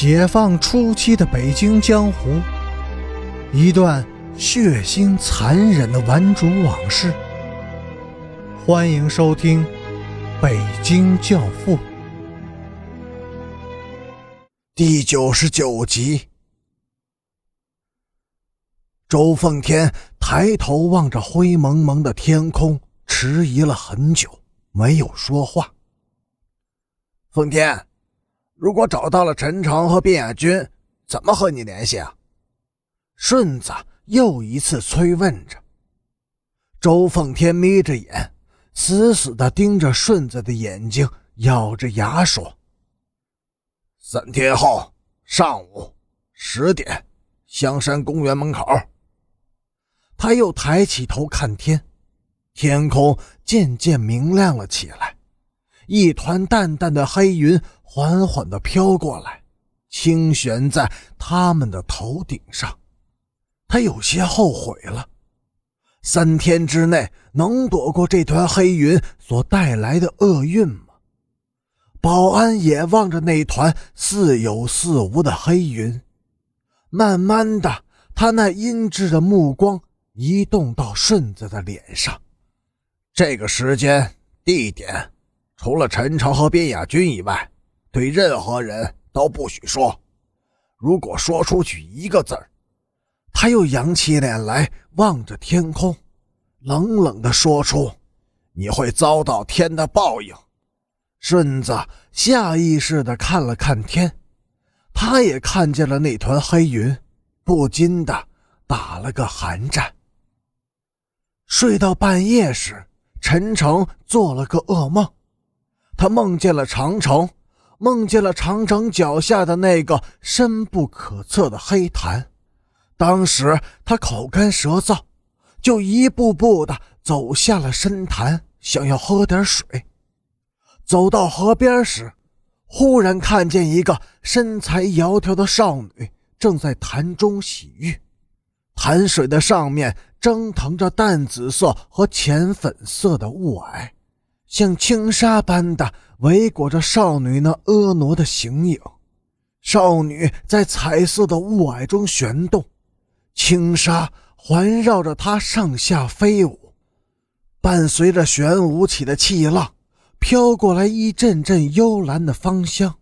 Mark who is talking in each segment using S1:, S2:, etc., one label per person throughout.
S1: 解放初期的北京江湖，一段血腥残忍的顽主往事。欢迎收听《北京教父》第九十九集。周奉天抬头望着灰蒙蒙的天空，迟疑了很久，没有说话。
S2: 奉天。如果找到了陈诚和卞亚军，怎么和你联系啊？
S1: 顺子又一次催问着。周奉天眯着眼，死死地盯着顺子的眼睛，咬着牙说：“
S2: 三天后上午十点，香山公园门口。”
S1: 他又抬起头看天，天空渐渐明亮了起来，一团淡淡的黑云。缓缓地飘过来，轻悬在他们的头顶上。他有些后悔了。三天之内能躲过这团黑云所带来的厄运吗？保安也望着那团似有似无的黑云，慢慢的，他那阴鸷的目光移动到顺子的脸上。
S2: 这个时间、地点，除了陈诚和边亚军以外。对任何人都不许说，如果说出去一个字儿，
S1: 他又扬起脸来望着天空，冷冷地说出：“
S2: 你会遭到天的报应。”
S1: 顺子下意识地看了看天，他也看见了那团黑云，不禁的打了个寒战。睡到半夜时，陈诚做了个噩梦，他梦见了长城。梦见了长城脚下的那个深不可测的黑潭，当时他口干舌燥，就一步步的走下了深潭，想要喝点水。走到河边时，忽然看见一个身材窈窕的少女正在潭中洗浴，潭水的上面蒸腾着淡紫色和浅粉色的雾霭，像轻纱般的。围裹着少女那婀娜的形影，少女在彩色的雾霭中旋动，轻纱环绕着她上下飞舞，伴随着旋舞起的气浪，飘过来一阵阵幽兰的芳香。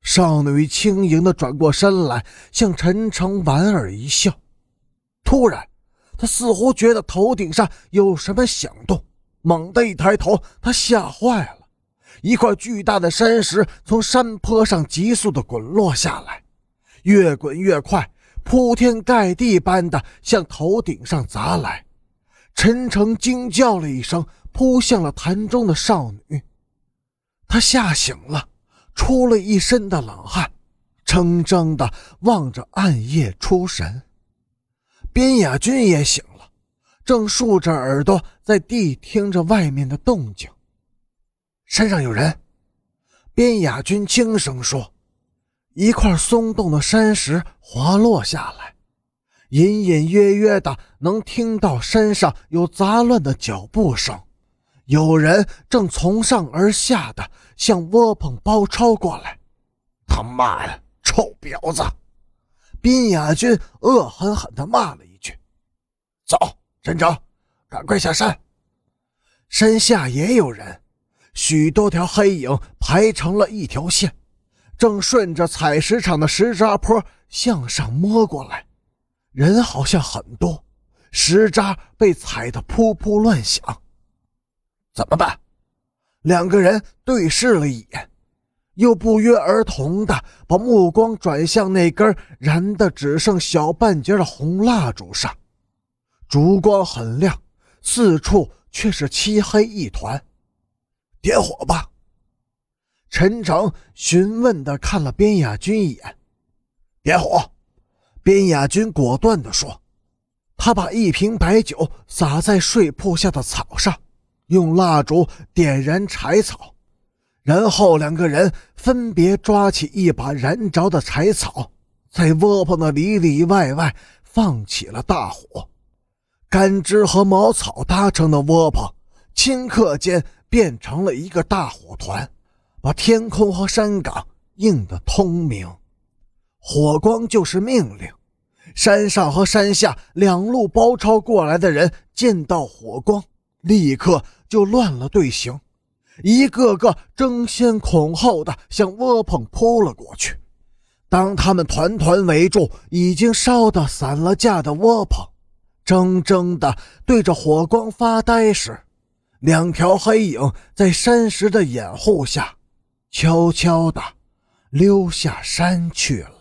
S1: 少女轻盈地转过身来，向陈诚莞尔一笑。突然，她似乎觉得头顶上有什么响动，猛地一抬头，他吓坏了。一块巨大的山石从山坡上急速地滚落下来，越滚越快，铺天盖地般的向头顶上砸来。陈诚惊叫了一声，扑向了潭中的少女。他吓醒了，出了一身的冷汗，怔怔地望着暗夜出神。边雅君也醒了，正竖着耳朵在谛听着外面的动静。山上有人，边雅君轻声说：“一块松动的山石滑落下来，隐隐约约的能听到山上有杂乱的脚步声，有人正从上而下的向窝棚包抄过来。”
S2: 他妈的，臭婊子！
S1: 边雅君恶狠狠地骂了一句：“
S2: 走，陈诚，赶快下山。
S1: 山下也有人。”许多条黑影排成了一条线，正顺着采石场的石渣坡向上摸过来。人好像很多，石渣被踩得噗噗乱响。
S2: 怎么办？
S1: 两个人对视了一眼，又不约而同的把目光转向那根燃的只剩小半截的红蜡烛上。烛光很亮，四处却是漆黑一团。点火吧！陈诚询问的看了边雅军一眼。
S2: 点火！
S1: 边雅军果断的说。他把一瓶白酒洒在睡铺下的草上，用蜡烛点燃柴草，然后两个人分别抓起一把燃着的柴草，在窝棚的里里外外放起了大火。干枝和茅草搭成的窝棚，顷刻间。变成了一个大火团，把天空和山岗映得通明。火光就是命令。山上和山下两路包抄过来的人见到火光，立刻就乱了队形，一个个争先恐后的向窝棚扑了过去。当他们团团围住已经烧得散了架的窝棚，怔怔的对着火光发呆时，两条黑影在山石的掩护下，悄悄的溜下山去了。